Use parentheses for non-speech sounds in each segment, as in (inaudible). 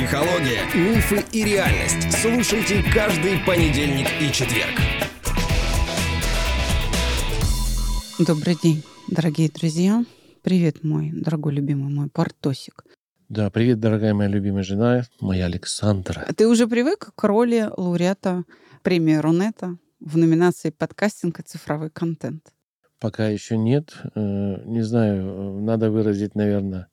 Психология, мифы и реальность. Слушайте каждый понедельник и четверг. Добрый день, дорогие друзья. Привет, мой дорогой любимый мой Портосик. Да, привет, дорогая моя любимая жена, моя Александра. Ты уже привык к роли лауреата премии Рунета в номинации «Подкастинг и цифровой контент»? Пока еще нет. Э, не знаю, надо выразить, наверное,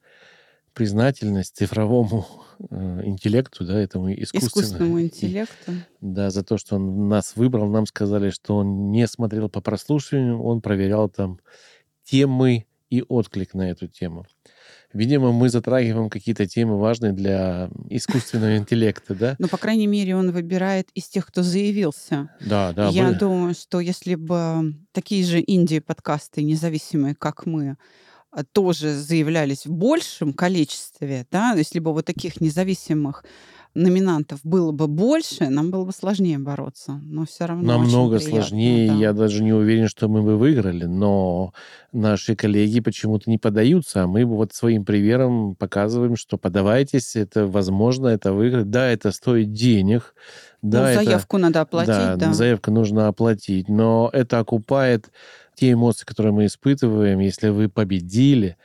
признательность цифровому э, интеллекту, да, этому искусственному, искусственному интеллекту. Да, за то, что он нас выбрал. Нам сказали, что он не смотрел по прослушиванию, он проверял там темы и отклик на эту тему. Видимо, мы затрагиваем какие-то темы важные для искусственного (laughs) интеллекта, да? Ну, по крайней мере, он выбирает из тех, кто заявился. Да, да. Я думаю, что если бы такие же инди-подкасты, независимые, как мы, тоже заявлялись в большем количестве, да, если бы вот таких независимых номинантов было бы больше, нам было бы сложнее бороться. Но все равно Намного приятно, сложнее. Да. Я даже не уверен, что мы бы выиграли. Но наши коллеги почему-то не подаются. А мы вот своим примером показываем, что подавайтесь, это возможно, это выиграть. Да, это стоит денег. Да, ну, заявку это, надо оплатить, да, да. Заявку нужно оплатить. Но это окупает те эмоции, которые мы испытываем, если вы победили,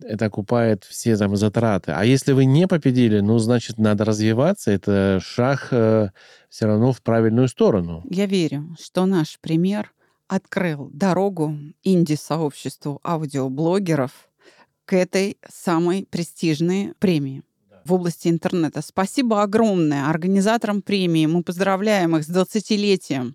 это окупает все там затраты. А если вы не победили, ну, значит, надо развиваться. Это шаг э, все равно в правильную сторону. Я верю, что наш пример открыл дорогу инди-сообществу аудиоблогеров к этой самой престижной премии в области интернета. Спасибо огромное организаторам премии. Мы поздравляем их с 20-летием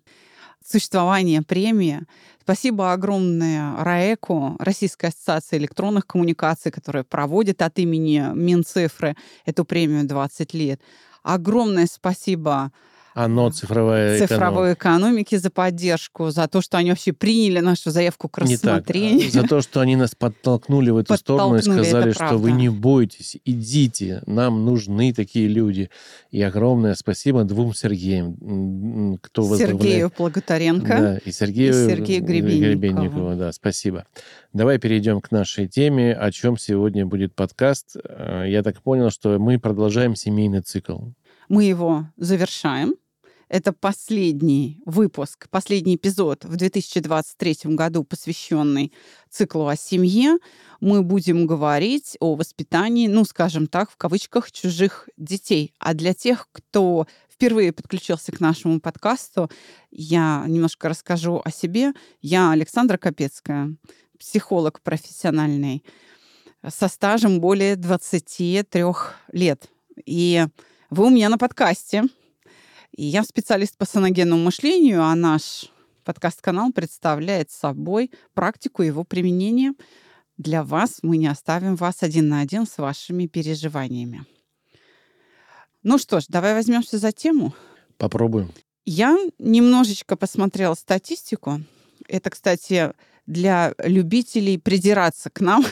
существования премии. Спасибо огромное РАЭКу, Российской ассоциации электронных коммуникаций, которая проводит от имени Минцифры эту премию 20 лет. Огромное спасибо оно цифровая цифровой экономики за поддержку, за то, что они вообще приняли нашу заявку к рассмотрению. Не так. За то, что они нас подтолкнули в эту подтолкнули, сторону и сказали, что вы не бойтесь, идите, нам нужны такие люди. И огромное спасибо двум Сергеям, кто возглавляет. Сергею Плоготаренко да, и Сергею, и Сергею Гребенникову. Гребенникову. Да, спасибо. Давай перейдем к нашей теме, о чем сегодня будет подкаст. Э, я так понял, что мы продолжаем семейный цикл. Мы его завершаем. Это последний выпуск, последний эпизод в 2023 году, посвященный циклу о семье. Мы будем говорить о воспитании, ну, скажем так, в кавычках, чужих детей. А для тех, кто впервые подключился к нашему подкасту, я немножко расскажу о себе. Я Александра Капецкая, психолог профессиональный, со стажем более 23 лет. И вы у меня на подкасте – и я специалист по саногенному мышлению, а наш подкаст-канал представляет собой практику его применения. Для вас мы не оставим вас один на один с вашими переживаниями. Ну что ж, давай возьмемся за тему. Попробуем. Я немножечко посмотрела статистику. Это, кстати, для любителей придираться к нам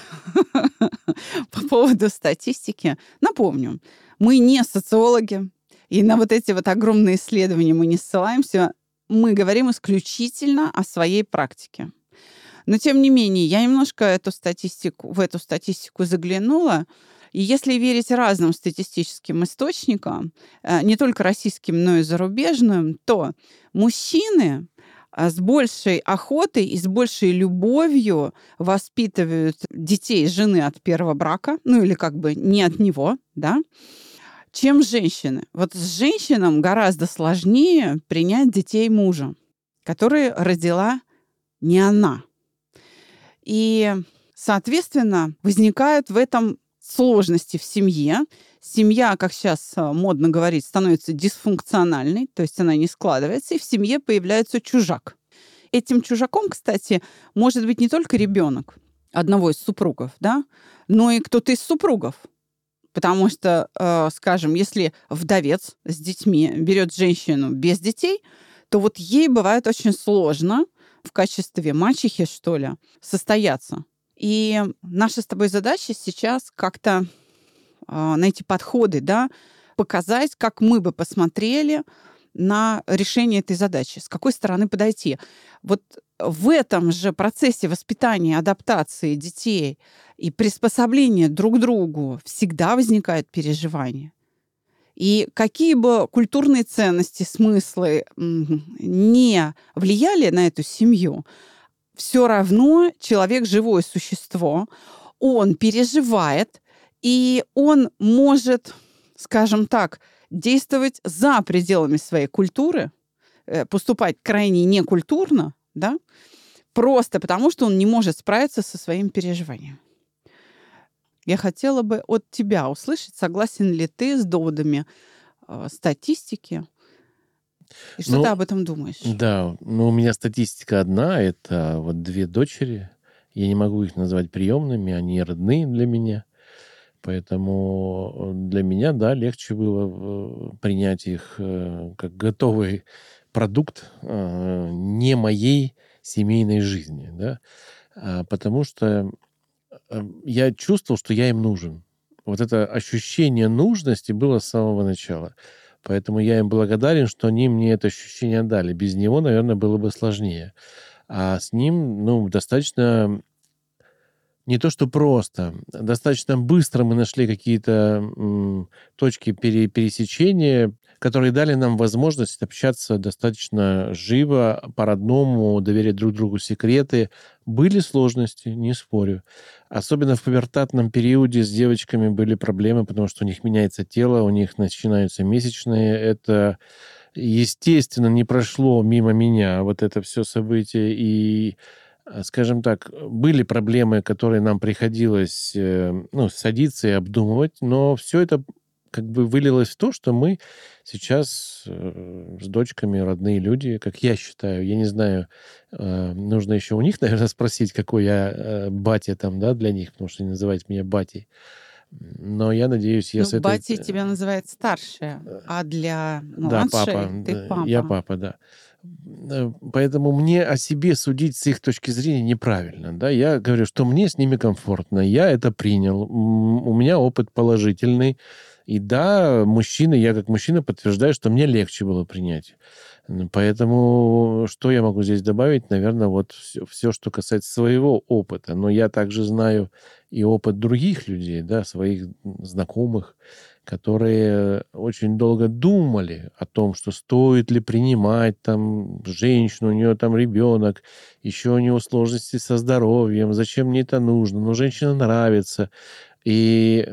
(laughs) по поводу статистики. Напомню, мы не социологи, и на вот эти вот огромные исследования мы не ссылаемся. Мы говорим исключительно о своей практике. Но тем не менее, я немножко эту статистику, в эту статистику заглянула. И если верить разным статистическим источникам, э, не только российским, но и зарубежным, то мужчины э, с большей охотой и с большей любовью воспитывают детей жены от первого брака, ну или как бы не от него, да, чем женщины. Вот с женщинам гораздо сложнее принять детей мужа, который родила не она. И, соответственно, возникают в этом сложности в семье. Семья, как сейчас а, модно говорить, становится дисфункциональной, то есть она не складывается, и в семье появляется чужак. Этим чужаком, кстати, может быть не только ребенок одного из супругов, да, но и кто-то из супругов. Потому что, э, скажем, если вдовец с детьми берет женщину без детей, то вот ей бывает очень сложно в качестве мачехи, что ли, состояться. И наша с тобой задача сейчас как-то э, найти подходы, да, показать, как мы бы посмотрели на решение этой задачи, с какой стороны подойти. Вот в этом же процессе воспитания, адаптации детей и приспособления друг к другу всегда возникает переживание. И какие бы культурные ценности, смыслы не влияли на эту семью, все равно человек живое существо, он переживает, и он может, скажем так, действовать за пределами своей культуры, э, поступать крайне некультурно, да, просто потому что он не может справиться со своим переживанием. Я хотела бы от тебя услышать, согласен ли ты с доводами э, статистики, и что ну, ты об этом думаешь? Да, ну у меня статистика одна, это вот две дочери. Я не могу их назвать приемными, они родные для меня. Поэтому для меня, да, легче было э, принять их э, как готовый продукт э, не моей семейной жизни, да, а потому что я чувствовал, что я им нужен. Вот это ощущение нужности было с самого начала. Поэтому я им благодарен, что они мне это ощущение дали. Без него, наверное, было бы сложнее. А с ним, ну, достаточно не то что просто, достаточно быстро мы нашли какие-то точки пере, пересечения, которые дали нам возможность общаться достаточно живо, по-родному, доверять друг другу секреты. Были сложности, не спорю. Особенно в пубертатном периоде с девочками были проблемы, потому что у них меняется тело, у них начинаются месячные. Это естественно, не прошло мимо меня вот это все событие. И скажем так, были проблемы, которые нам приходилось э, ну, садиться и обдумывать, но все это как бы вылилось в то, что мы сейчас э, с дочками родные люди, как я считаю. Я не знаю, э, нужно еще у них, (laughs) наверное, спросить, какой я батя там, да, для них, потому что они называют меня батей. Но я надеюсь, ну, если ну, это... Батя тебя называет старшая, а для младшей да, папа, ты папа. Я папа, да. Э, поэтому мне о себе судить с их точки зрения неправильно. Да? Я говорю, что мне с ними комфортно. Я это принял. У меня опыт положительный. И да, мужчина, я как мужчина подтверждаю, что мне легче было принять. Поэтому что я могу здесь добавить? Наверное, вот все, все, что касается своего опыта. Но я также знаю и опыт других людей, да, своих знакомых, которые очень долго думали о том, что стоит ли принимать там женщину, у нее там ребенок, еще у нее сложности со здоровьем, зачем мне это нужно, но женщина нравится. И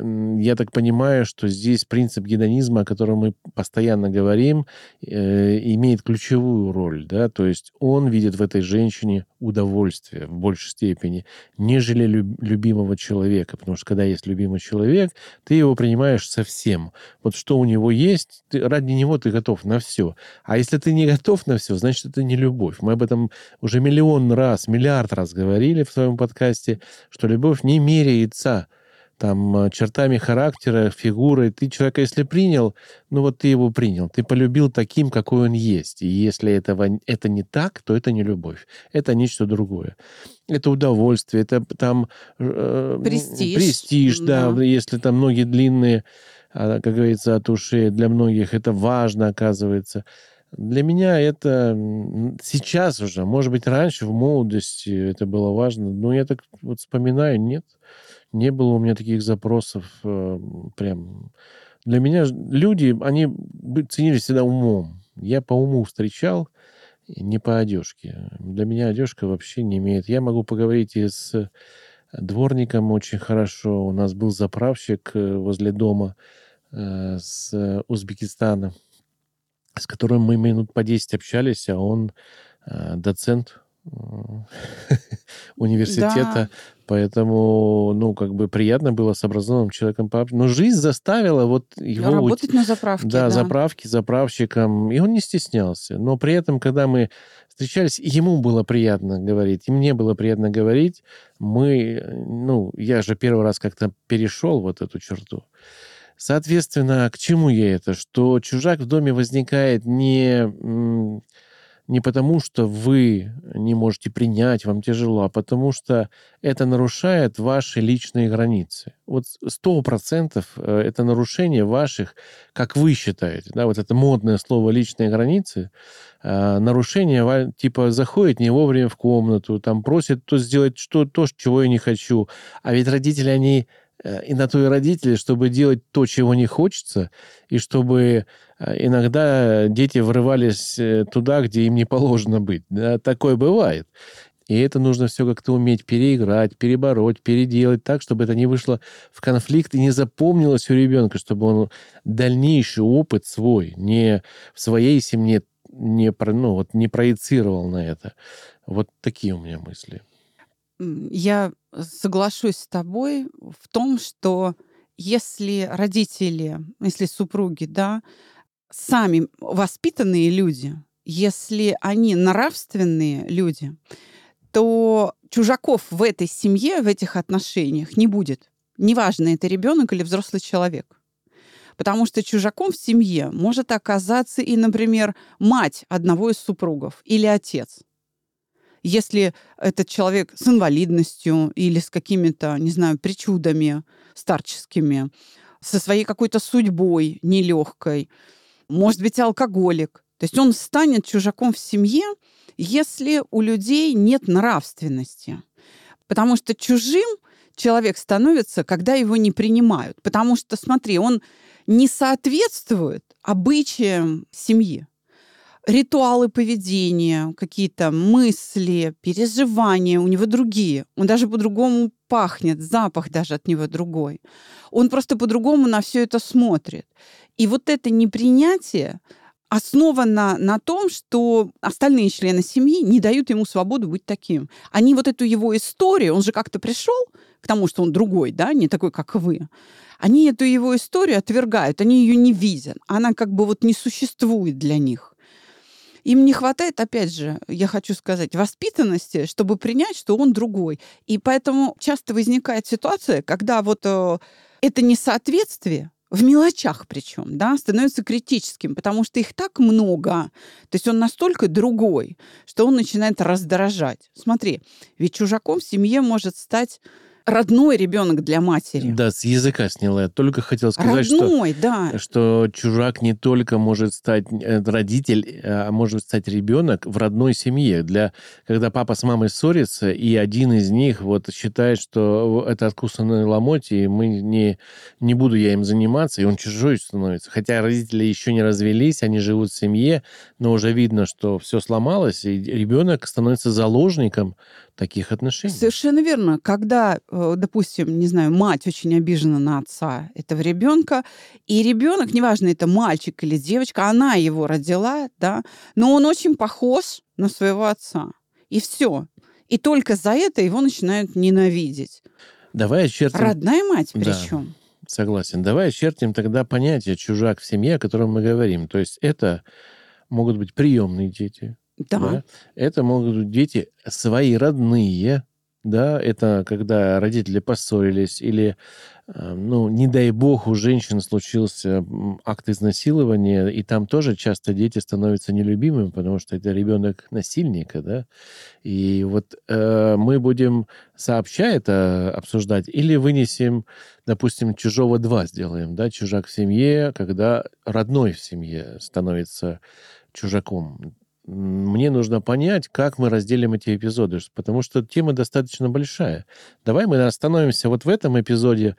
я так понимаю, что здесь принцип гедонизма, о котором мы постоянно говорим, э, имеет ключевую роль. Да? То есть он видит в этой женщине удовольствие в большей степени, нежели люб- любимого человека. Потому что когда есть любимый человек, ты его принимаешь совсем. Вот что у него есть, ты, ради него ты готов на все. А если ты не готов на все, значит, это не любовь. Мы об этом уже миллион раз, миллиард раз говорили в своем подкасте, что любовь не меряется там, э, чертами характера, фигурой. Ты человека, если принял, ну вот ты его принял. Ты полюбил таким, какой он есть. И если этого, это не так, то это не любовь. Это нечто другое. Это удовольствие, это там... Э, престиж. Престиж, да. да. Если там ноги длинные, а, как говорится, от ушей, для многих это важно, оказывается. Для меня это сейчас уже, может быть, раньше, в молодости это было важно, но я так вот вспоминаю, нет. Не было у меня таких запросов э, прям. Для меня люди, они ценились всегда умом. Я по уму встречал, не по одежке. Для меня одежка вообще не имеет. Я могу поговорить и с дворником очень хорошо. У нас был заправщик э, возле дома э, с Узбекистана, с которым мы минут по 10 общались, а он э, доцент (laughs) университета. Да. Поэтому, ну, как бы приятно было с образованным человеком пообщаться. Но жизнь заставила вот его... Работать на заправке, да. Да, заправки, заправщиком. И он не стеснялся. Но при этом, когда мы встречались, ему было приятно говорить, и мне было приятно говорить. Мы, ну, я же первый раз как-то перешел вот эту черту. Соответственно, к чему я это? Что чужак в доме возникает не не потому, что вы не можете принять, вам тяжело, а потому что это нарушает ваши личные границы. Вот сто процентов э, это нарушение ваших, как вы считаете, да, вот это модное слово «личные границы», э, нарушение, типа, заходит не вовремя в комнату, там просит то сделать что, то, чего я не хочу. А ведь родители, они и на то и родители, чтобы делать то, чего не хочется, и чтобы э, иногда дети врывались э, туда, где им не положено быть. Да, такое бывает. И это нужно все как-то уметь переиграть, перебороть, переделать так, чтобы это не вышло в конфликт и не запомнилось у ребенка, чтобы он дальнейший опыт свой не в своей семье не, ну, вот, не проецировал на это. Вот такие у меня мысли. Я соглашусь с тобой в том, что если родители, если супруги, да, сами воспитанные люди, если они нравственные люди, то чужаков в этой семье, в этих отношениях не будет. Неважно, это ребенок или взрослый человек. Потому что чужаком в семье может оказаться и, например, мать одного из супругов или отец. Если этот человек с инвалидностью или с какими-то, не знаю, причудами старческими, со своей какой-то судьбой нелегкой, может быть, алкоголик. То есть он станет чужаком в семье, если у людей нет нравственности. Потому что чужим человек становится, когда его не принимают. Потому что, смотри, он не соответствует обычаям семьи. Ритуалы поведения, какие-то мысли, переживания у него другие. Он даже по-другому пахнет, запах даже от него другой. Он просто по-другому на все это смотрит. И вот это непринятие, основана на том, что остальные члены семьи не дают ему свободу быть таким. Они вот эту его историю, он же как-то пришел к тому, что он другой, да, не такой, как вы. Они эту его историю отвергают, они ее не видят. Она как бы вот не существует для них. Им не хватает, опять же, я хочу сказать, воспитанности, чтобы принять, что он другой. И поэтому часто возникает ситуация, когда вот э, это несоответствие в мелочах причем, да, становится критическим, потому что их так много, то есть он настолько другой, что он начинает раздражать. Смотри, ведь чужаком в семье может стать родной ребенок для матери. Да, с языка сняла. Я только хотел сказать, родной, что, да. что чужак не только может стать э, родитель, а может стать ребенок в родной семье. Для, когда папа с мамой ссорится, и один из них вот считает, что это откусанные ломоть, и мы не, не буду я им заниматься, и он чужой становится. Хотя родители еще не развелись, они живут в семье, но уже видно, что все сломалось, и ребенок становится заложником таких отношений. Совершенно верно. Когда, э, допустим, не знаю, мать очень обижена на отца этого ребенка, и ребенок, неважно, это мальчик или девочка, она его родила, да, но он очень похож на своего отца. И все. И только за это его начинают ненавидеть. Давай очертим... Родная мать причем. Да, согласен. Давай очертим тогда понятие чужак в семье, о котором мы говорим. То есть это могут быть приемные дети, да. да. Это могут быть дети свои родные, да, это когда родители поссорились или, э, ну, не дай бог, у женщин случился акт изнасилования, и там тоже часто дети становятся нелюбимыми, потому что это ребенок насильника, да, и вот э, мы будем сообща это обсуждать или вынесем, допустим, чужого два сделаем, да, чужак в семье, когда родной в семье становится чужаком мне нужно понять, как мы разделим эти эпизоды, потому что тема достаточно большая. Давай мы остановимся вот в этом эпизоде,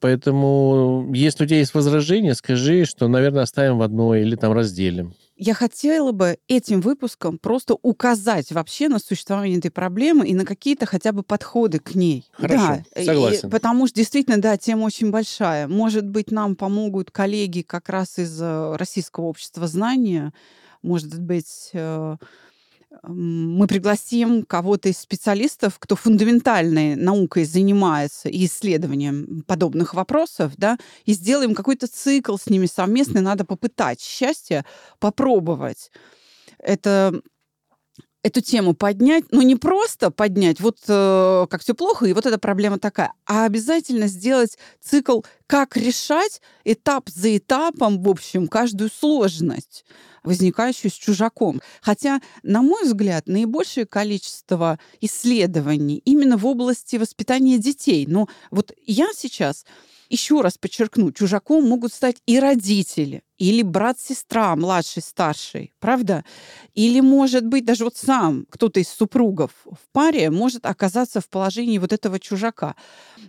поэтому если у тебя есть возражения, скажи, что, наверное, оставим в одной или там разделим. Я хотела бы этим выпуском просто указать вообще на существование этой проблемы и на какие-то хотя бы подходы к ней. Хорошо, да, согласен. И, потому что действительно, да, тема очень большая. Может быть, нам помогут коллеги как раз из э, Российского общества знания, может быть, э, мы пригласим кого-то из специалистов, кто фундаментальной наукой занимается и исследованием подобных вопросов, да, и сделаем какой-то цикл с ними совместный. Надо попытать счастье, попробовать. Это эту тему поднять, ну, не просто поднять, вот э, как все плохо, и вот эта проблема такая, а обязательно сделать цикл, как решать этап за этапом, в общем, каждую сложность возникающую с чужаком. Хотя, на мой взгляд, наибольшее количество исследований именно в области воспитания детей. Но вот я сейчас Еще раз подчеркну, чужаком могут стать и родители, или брат-сестра, младший, старший, правда? Или, может быть, даже вот сам кто-то из супругов в паре может оказаться в положении вот этого чужака.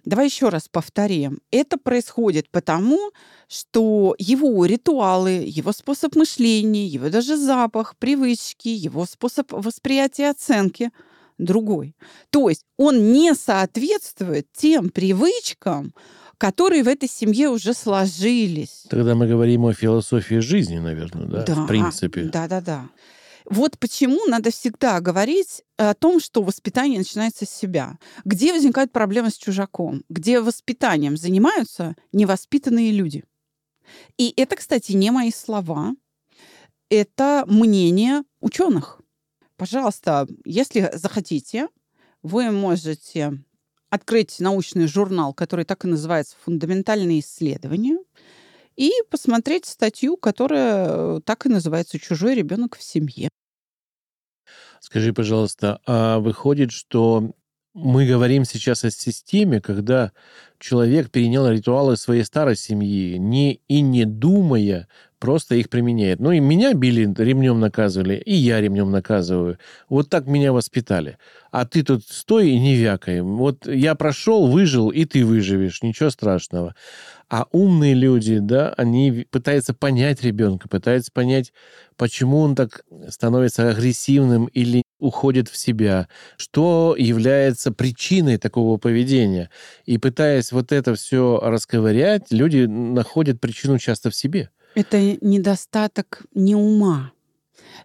Давай еще раз повторим. Это происходит потому, что его ритуалы, его способ мышления, его даже запах, привычки, его способ восприятия оценки другой. То есть он не соответствует тем привычкам, которые в этой семье уже сложились. Тогда мы говорим о философии жизни, наверное, да, Да, в принципе. Да, да, да. Вот почему надо всегда говорить о том, что воспитание начинается с себя. Где возникают проблемы с чужаком? Где воспитанием занимаются невоспитанные люди? И это, кстати, не мои слова. Это мнение ученых. Пожалуйста, если захотите, вы можете открыть научный журнал, который так и называется «Фундаментальные исследования», и посмотреть статью, которая так и называется «Чужой ребенок в семье». Скажи, пожалуйста, а выходит, что мы говорим сейчас о системе, когда человек перенял ритуалы своей старой семьи, не и не думая, просто их применяет. Ну и меня били, ремнем наказывали, и я ремнем наказываю. Вот так меня воспитали. А ты тут стой и не вякай. Вот я прошел, выжил, и ты выживешь. Ничего страшного. А умные люди, да, они пытаются понять ребенка, пытаются понять, почему он так становится агрессивным или уходит в себя, что является причиной такого поведения. И пытаясь вот это все расковырять, люди находят причину часто в себе. Это недостаток не ума.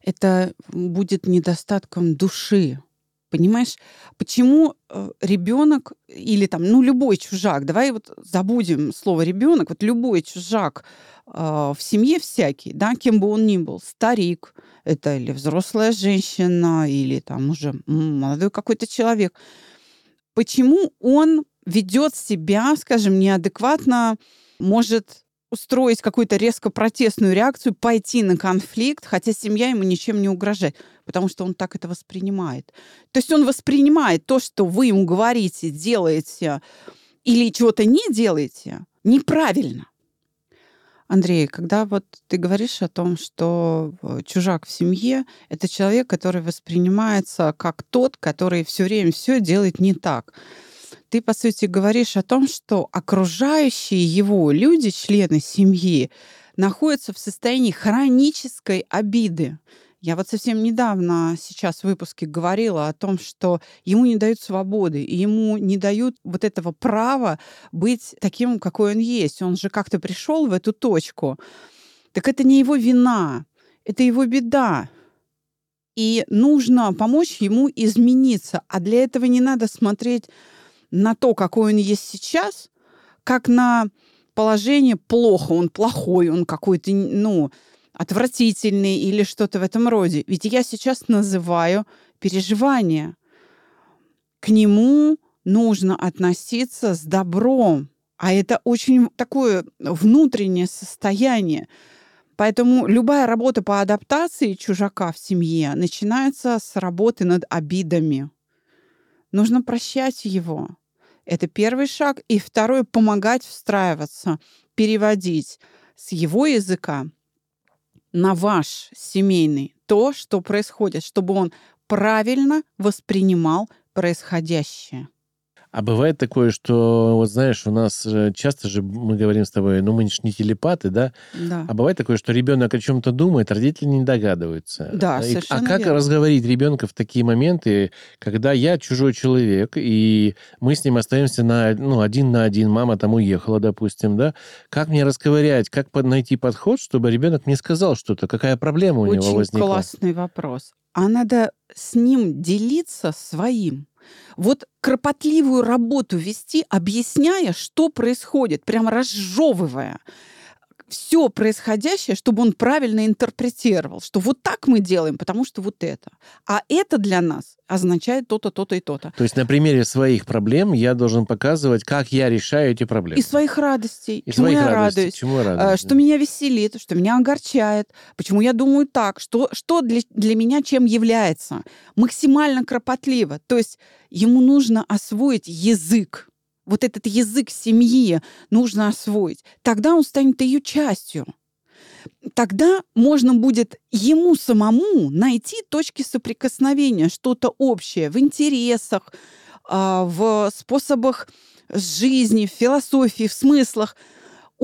Это будет недостатком души. Понимаешь, почему э, ребенок или там, ну, любой чужак, давай вот забудем слово ребенок, вот любой чужак э, в семье всякий, да, кем бы он ни был, старик, это или взрослая женщина, или там уже молодой какой-то человек, почему он ведет себя, скажем, неадекватно, может устроить какую-то резко протестную реакцию, пойти на конфликт, хотя семья ему ничем не угрожает, потому что он так это воспринимает. То есть он воспринимает то, что вы ему говорите, делаете или чего-то не делаете, неправильно. Андрей, когда вот ты говоришь о том, что э, чужак в семье — это человек, который воспринимается как тот, который все время все делает не так ты, по сути, говоришь о том, что окружающие его люди, члены семьи, находятся в состоянии хронической обиды. Я вот совсем недавно сейчас в выпуске говорила о том, что ему не дают свободы, и ему не дают вот этого права быть таким, какой он есть. Он же как-то пришел в эту точку. Так это не его вина, это его беда. И нужно помочь ему измениться. А для этого не надо смотреть на то, какой он есть сейчас, как на положение плохо, он плохой, он какой-то, ну, отвратительный или что-то в этом роде. Ведь я сейчас называю переживания. К нему нужно относиться с добром. А это очень такое внутреннее состояние. Поэтому любая работа по адаптации чужака в семье начинается с работы над обидами. Нужно прощать его. Это первый шаг. И второй — помогать встраиваться, переводить с его языка на ваш семейный то, что происходит, чтобы он правильно воспринимал происходящее. А бывает такое, что, вот знаешь, у нас часто же мы говорим с тобой, ну мы же не телепаты, да? Да. А бывает такое, что ребенок о чем-то думает, родители не догадываются. Да, И- совершенно А как верно. разговорить ребенка в такие моменты, когда я чужой человек, и мы с ним остаемся на, ну, один на один, мама там уехала, допустим, да? Как мне расковырять, как найти подход, чтобы ребенок мне сказал что-то, какая проблема у него Очень возникла? классный вопрос. А надо с ним делиться своим. Вот кропотливую работу вести, объясняя, что происходит, прямо разжевывая все происходящее, чтобы он правильно интерпретировал, что вот так мы делаем, потому что вот это. А это для нас означает то-то, то-то и то-то. То есть на примере своих проблем я должен показывать, как я решаю эти проблемы. И своих радостей, И чему своих я радостей, радуюсь, чему я э, радуюсь, что да. меня веселит, что меня огорчает, почему я думаю так, что, что для, для меня чем является. Максимально кропотливо. То есть ему нужно освоить язык вот этот язык семьи нужно освоить. Тогда он станет ее частью. Тогда можно будет ему самому найти точки соприкосновения, что-то общее в интересах, а, в способах жизни, в философии, в смыслах –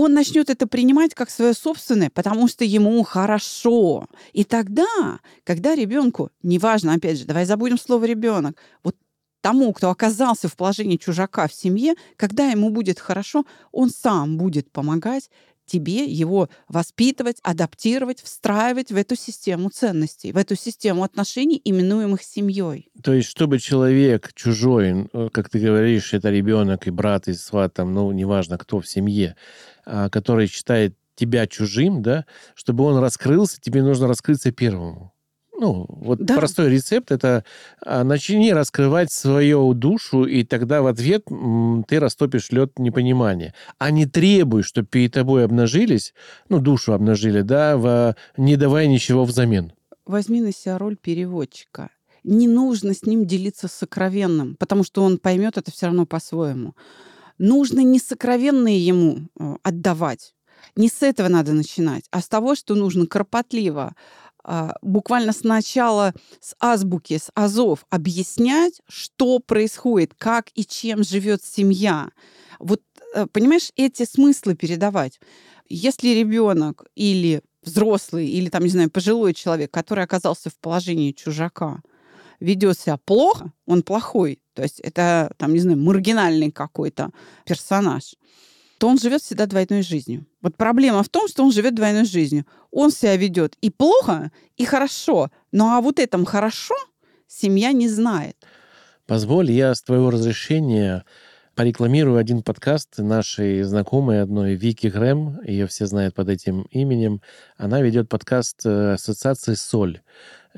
он начнет это принимать как свое собственное, потому что ему хорошо. И тогда, когда ребенку, неважно, опять же, давай забудем слово ребенок, вот тому, кто оказался в положении чужака в семье, когда ему будет хорошо, он сам будет помогать тебе его воспитывать, адаптировать, встраивать в эту систему ценностей, в эту систему отношений, именуемых семьей. То есть, чтобы человек чужой, э, как ты говоришь, это ребенок и брат, и сват, там, ну, неважно, кто в семье, а, который считает тебя чужим, да, чтобы он раскрылся, тебе нужно раскрыться первому. Ну, вот да. простой рецепт это а, начни раскрывать свою душу, и тогда в ответ ты растопишь лед непонимания. А не требуй, чтобы перед тобой обнажились, ну, душу обнажили, да, в, не давая ничего взамен. Возьми на себя роль переводчика. Не нужно с ним делиться сокровенным, потому что он поймет это все равно по-своему. Нужно не сокровенное ему э, отдавать. Не с этого надо начинать, а с того, что нужно кропотливо буквально сначала с азбуки, с азов объяснять, что происходит, как и чем живет семья. Вот, э, понимаешь, эти смыслы передавать. Если ребенок или взрослый, или там, не знаю, пожилой человек, который оказался в положении чужака, ведет себя плохо, он плохой, то есть это, там, не знаю, маргинальный какой-то персонаж, то он живет всегда двойной жизнью. Вот проблема в том, что он живет двойной жизнью. Он себя ведет и плохо, и хорошо. Ну а вот этом хорошо семья не знает. Позволь, я с твоего разрешения порекламирую один подкаст нашей знакомой одной, Вики Грэм, ее все знают под этим именем. Она ведет подкаст э, Ассоциации «Соль».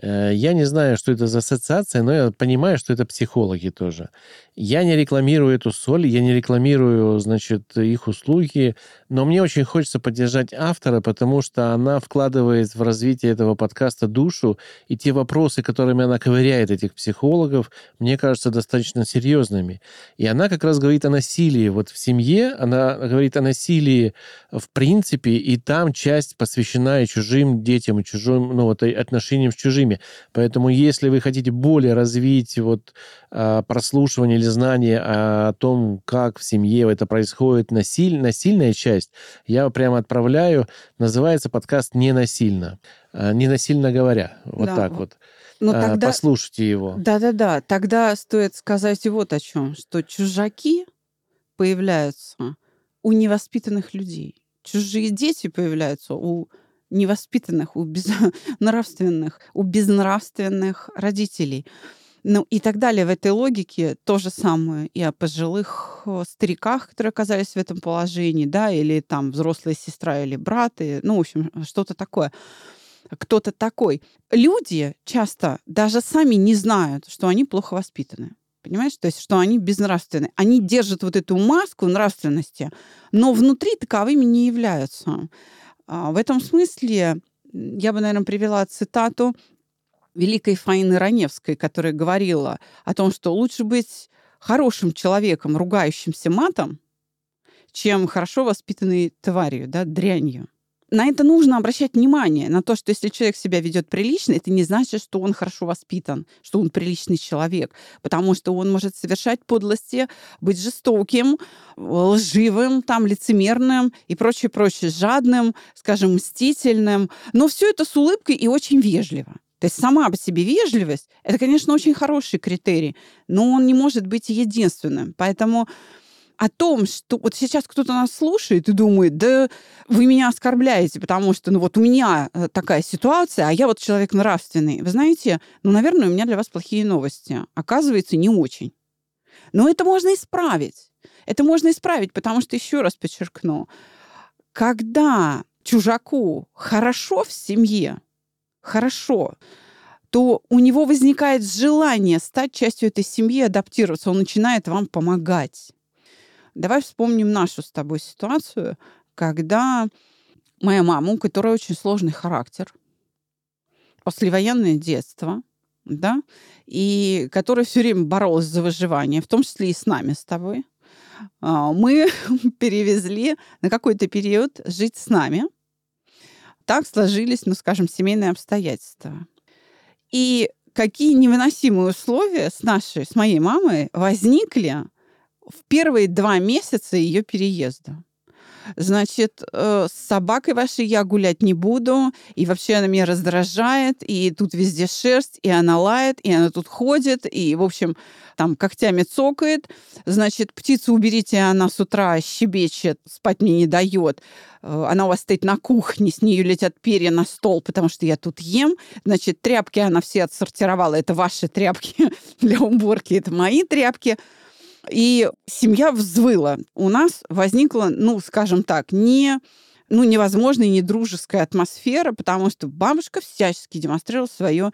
Э, я не знаю, что это за ассоциация, но я понимаю, что это психологи тоже. Я не рекламирую эту соль, я не рекламирую, значит, их услуги, но мне очень хочется поддержать автора, потому что она вкладывает в развитие этого подкаста душу, и те вопросы, которыми она ковыряет этих психологов, мне кажется, достаточно серьезными. И она как раз говорит о насилии вот в семье, она говорит о насилии в принципе, и там часть посвящена и чужим детям, и чужим, ну, вот, отношениям с чужими режиме. Поэтому если вы хотите более развить вот а, прослушивание или знание о том, как в семье это происходит, насиль, насильная часть, я прямо отправляю. Называется подкаст «Ненасильно». А, «Ненасильно говоря». Вот да. так вот. Но а, тогда... Послушайте его. Да-да-да. Тогда стоит сказать вот о чем, что чужаки появляются у невоспитанных людей. Чужие дети появляются у невоспитанных, у безнравственных, (laughs) у безнравственных родителей. Ну и так далее. В этой логике то же самое и о пожилых э, стариках, которые оказались в этом положении, да, или там взрослая сестра или брат, и, ну, в общем, что-то такое. Кто-то такой. Люди часто даже сами не знают, что они плохо воспитаны. Понимаешь? То есть, что они безнравственны. Они держат вот эту маску нравственности, но внутри таковыми не являются. А, в этом смысле я бы, наверное, привела цитату великой Фаины Раневской, которая говорила о том, что лучше быть хорошим человеком, ругающимся матом, чем хорошо воспитанной тварью, да, дрянью на это нужно обращать внимание, на то, что если человек себя ведет прилично, это не значит, что он хорошо воспитан, что он приличный человек, потому что он может совершать подлости, быть жестоким, лживым, там, лицемерным и прочее, прочее, жадным, скажем, мстительным, но все это с улыбкой и очень вежливо. То есть сама по себе вежливость — это, конечно, очень хороший критерий, но он не может быть единственным. Поэтому о том, что вот сейчас кто-то нас слушает и думает, да вы меня оскорбляете, потому что, ну вот у меня э, такая ситуация, а я вот человек нравственный. Вы знаете, ну, наверное, у меня для вас плохие новости. Оказывается, не очень. Но это можно исправить. Это можно исправить, потому что, еще раз подчеркну, когда чужаку хорошо в семье, хорошо, то у него возникает желание стать частью этой семьи, адаптироваться. Он начинает вам помогать. Давай вспомним нашу с тобой ситуацию, когда моя мама, у которой очень сложный характер, послевоенное детство, да, и которая все время боролась за выживание, в том числе и с нами с тобой, а, мы (laughs) перевезли на какой-то период жить с нами. Так сложились, ну, скажем, семейные обстоятельства. И какие невыносимые условия с нашей, с моей мамой возникли в первые два месяца ее переезда. Значит, э, с собакой вашей я гулять не буду, и вообще она меня раздражает, и тут везде шерсть, и она лает, и она тут ходит, и, в общем, там когтями цокает. Значит, птицу уберите, она с утра щебечет, спать мне не дает. Э, она у вас стоит на кухне, с нее летят перья на стол, потому что я тут ем. Значит, тряпки она все отсортировала. Это ваши тряпки (laughs) для уборки, это мои тряпки. И семья взвыла. У нас возникла, ну, скажем так, не ну, невозможная, не дружеская атмосфера, потому что бабушка всячески демонстрировала свое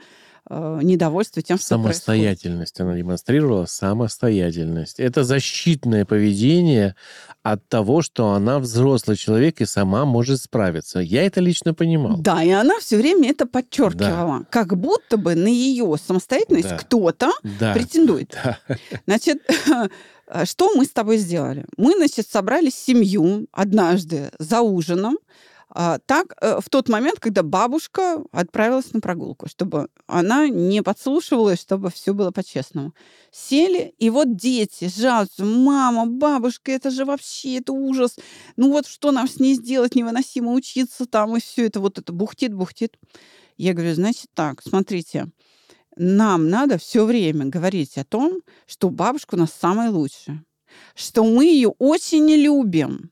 э, недовольство тем, что Самостоятельность она демонстрировала, самостоятельность. Это защитное поведение от того, что она взрослый человек и сама может справиться. Я это лично понимал. Да, и она все время это подчеркивала. Да. Как будто бы на ее самостоятельность да. кто-то да. претендует. (laughs) Да. Значит, (laughs) что мы с тобой сделали? Мы, значит, собрали семью однажды за ужином, а, так, э, в тот момент, когда бабушка отправилась на прогулку, чтобы она не подслушивалась, чтобы все было по-честному. Сели, и вот дети жалуются, мама, бабушка, это же вообще, это ужас. Ну вот что нам с ней сделать, невыносимо учиться там, и все это вот это бухтит, бухтит. Я говорю, значит так, смотрите, нам надо все время говорить о том, что бабушка у нас самая лучшая, что мы ее очень любим,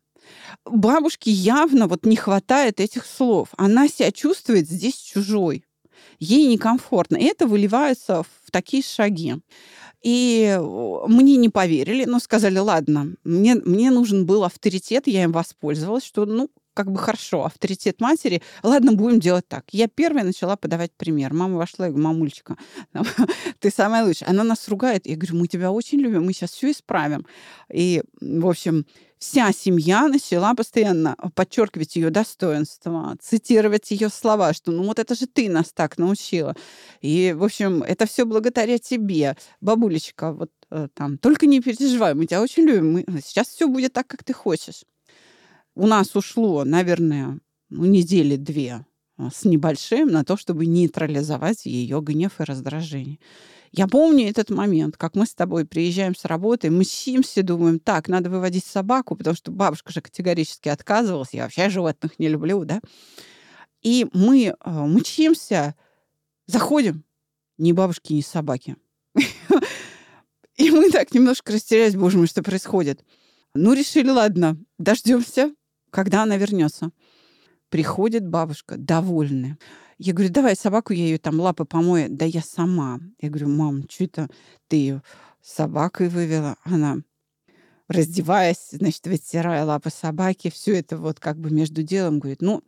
бабушке явно вот не хватает этих слов. Она себя чувствует здесь чужой. Ей некомфортно. И это выливается в такие шаги. И мне не поверили, но сказали, ладно, мне, мне нужен был авторитет, я им воспользовалась, что, ну, как бы хорошо, авторитет матери. Ладно, будем делать так. Я первая начала подавать пример. Мама вошла и говорит, мамульчика, (laughs) ты самая лучшая. Она нас ругает. Я говорю, мы тебя очень любим, мы сейчас все исправим. И, в общем, вся семья начала постоянно подчеркивать ее достоинство, цитировать ее слова, что ну вот это же ты нас так научила. И, в общем, это все благодаря тебе. Бабулечка, вот э, там, только не переживай, мы тебя очень любим. Мы... Сейчас все будет так, как ты хочешь. У нас ушло, наверное, ну, недели две а, с небольшим на то, чтобы нейтрализовать ее гнев и раздражение. Я помню этот момент, как мы с тобой приезжаем с работы, мчимся, думаем, так, надо выводить собаку, потому что бабушка же категорически отказывалась, я вообще животных не люблю, да. И мы э, мчимся, заходим, ни бабушки, ни собаки. (laughs) И мы так немножко растерялись, боже мой, что происходит. Ну, решили, ладно, дождемся, когда она вернется. Приходит бабушка, довольная. Я говорю, давай собаку, я ее там лапы помою. Да я сама. Я говорю, мам, что это ты ее собакой вывела? Она раздеваясь, значит, вытирая лапы собаки, все это вот как бы между делом говорит, ну,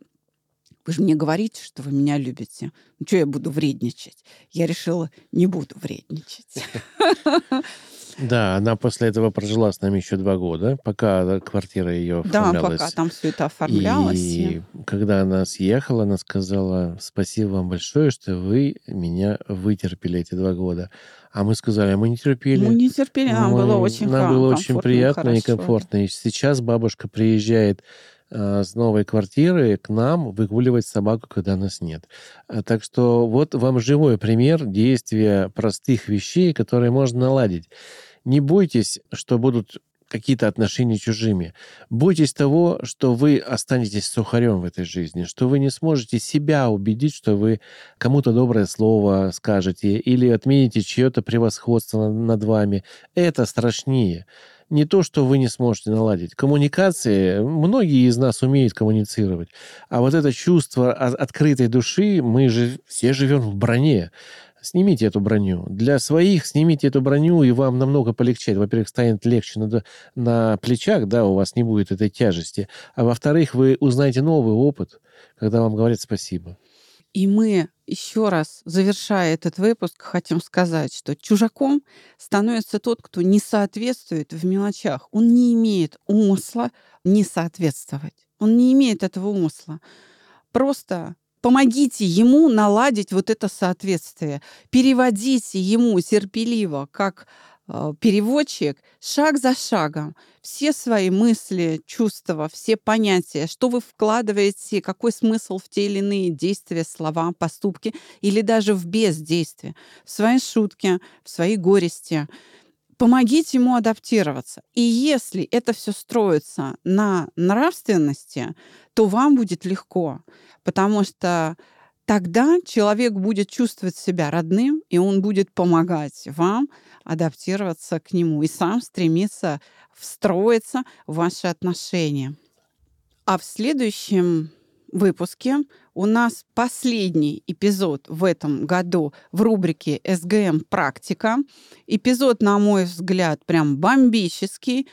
вы же мне говорите, что вы меня любите. Ну, что я буду вредничать? Я решила, не буду вредничать. (laughs) (laughs) Да, она после этого прожила с нами еще два года, пока квартира ее оформлялась. Да, пока там все это оформлялось. И когда она съехала, она сказала, спасибо вам большое, что вы меня вытерпели эти два года. А мы сказали, мы не терпели. Мы не терпели, нам мы, было очень Нам было очень приятно и, и комфортно. И сейчас бабушка приезжает с новой квартиры к нам выгуливать собаку, когда нас нет. А, так что вот вам живой пример действия простых вещей, которые можно наладить. Не бойтесь, что будут какие-то отношения чужими. Бойтесь того, что вы останетесь сухарем в этой жизни, что вы не сможете себя убедить, что вы кому-то доброе слово скажете или отмените чье-то превосходство над вами. Это страшнее. Не то, что вы не сможете наладить. Коммуникации, многие из нас умеют коммуницировать. А вот это чувство открытой души, мы же все живем в броне снимите эту броню. Для своих снимите эту броню, и вам намного полегчает. Во-первых, станет легче на, на плечах, да, у вас не будет этой тяжести. А во-вторых, вы узнаете новый опыт, когда вам говорят спасибо. И мы еще раз, завершая этот выпуск, хотим сказать, что чужаком становится тот, кто не соответствует в мелочах. Он не имеет умысла не соответствовать. Он не имеет этого умысла. Просто Помогите ему наладить вот это соответствие. Переводите ему терпеливо, как э, переводчик шаг за шагом все свои мысли, чувства, все понятия, что вы вкладываете, какой смысл в те или иные действия, слова, поступки или даже в бездействие, в свои шутки, в свои горести. Помогите ему адаптироваться. И если это все строится на нравственности, то вам будет легко, потому что тогда человек будет чувствовать себя родным, и он будет помогать вам адаптироваться к нему и сам стремиться встроиться в ваши отношения. А в следующем выпуске у нас последний эпизод в этом году в рубрике «СГМ Практика». Эпизод, на мой взгляд, прям бомбический.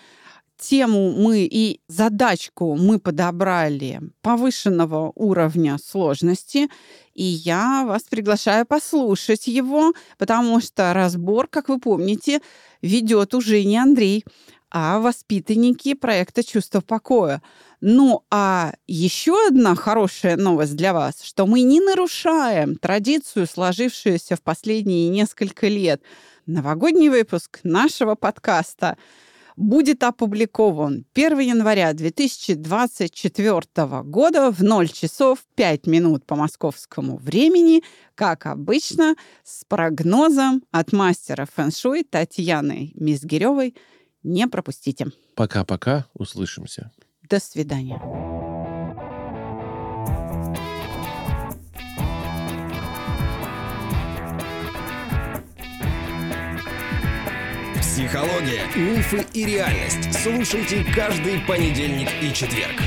Тему мы и задачку мы подобрали повышенного уровня сложности, и я вас приглашаю послушать его, потому что разбор, как вы помните, ведет уже не Андрей, а воспитанники проекта «Чувство покоя». Ну, а еще одна хорошая новость для вас, что мы не нарушаем традицию, сложившуюся в последние несколько лет. Новогодний выпуск нашего подкаста будет опубликован 1 января 2024 года в 0 часов 5 минут по московскому времени, как обычно, с прогнозом от мастера фэн-шуй Татьяны Мизгиревой – не пропустите. Пока-пока, услышимся. До свидания. Психология, мифы и реальность. Слушайте каждый понедельник и четверг.